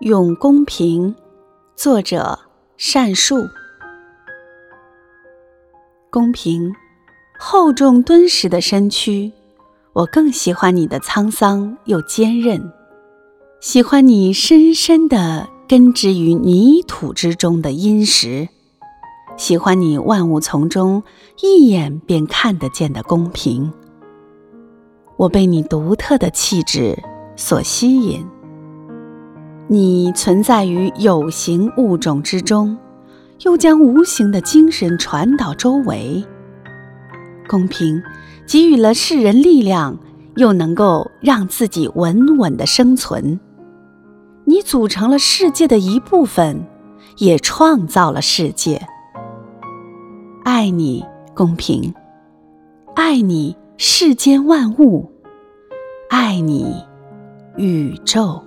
用公平，作者善树。公平，厚重敦实的身躯，我更喜欢你的沧桑又坚韧，喜欢你深深的根植于泥土之中的殷实，喜欢你万物丛中一眼便看得见的公平。我被你独特的气质所吸引。你存在于有形物种之中，又将无形的精神传导周围。公平给予了世人力量，又能够让自己稳稳的生存。你组成了世界的一部分，也创造了世界。爱你，公平；爱你，世间万物；爱你，宇宙。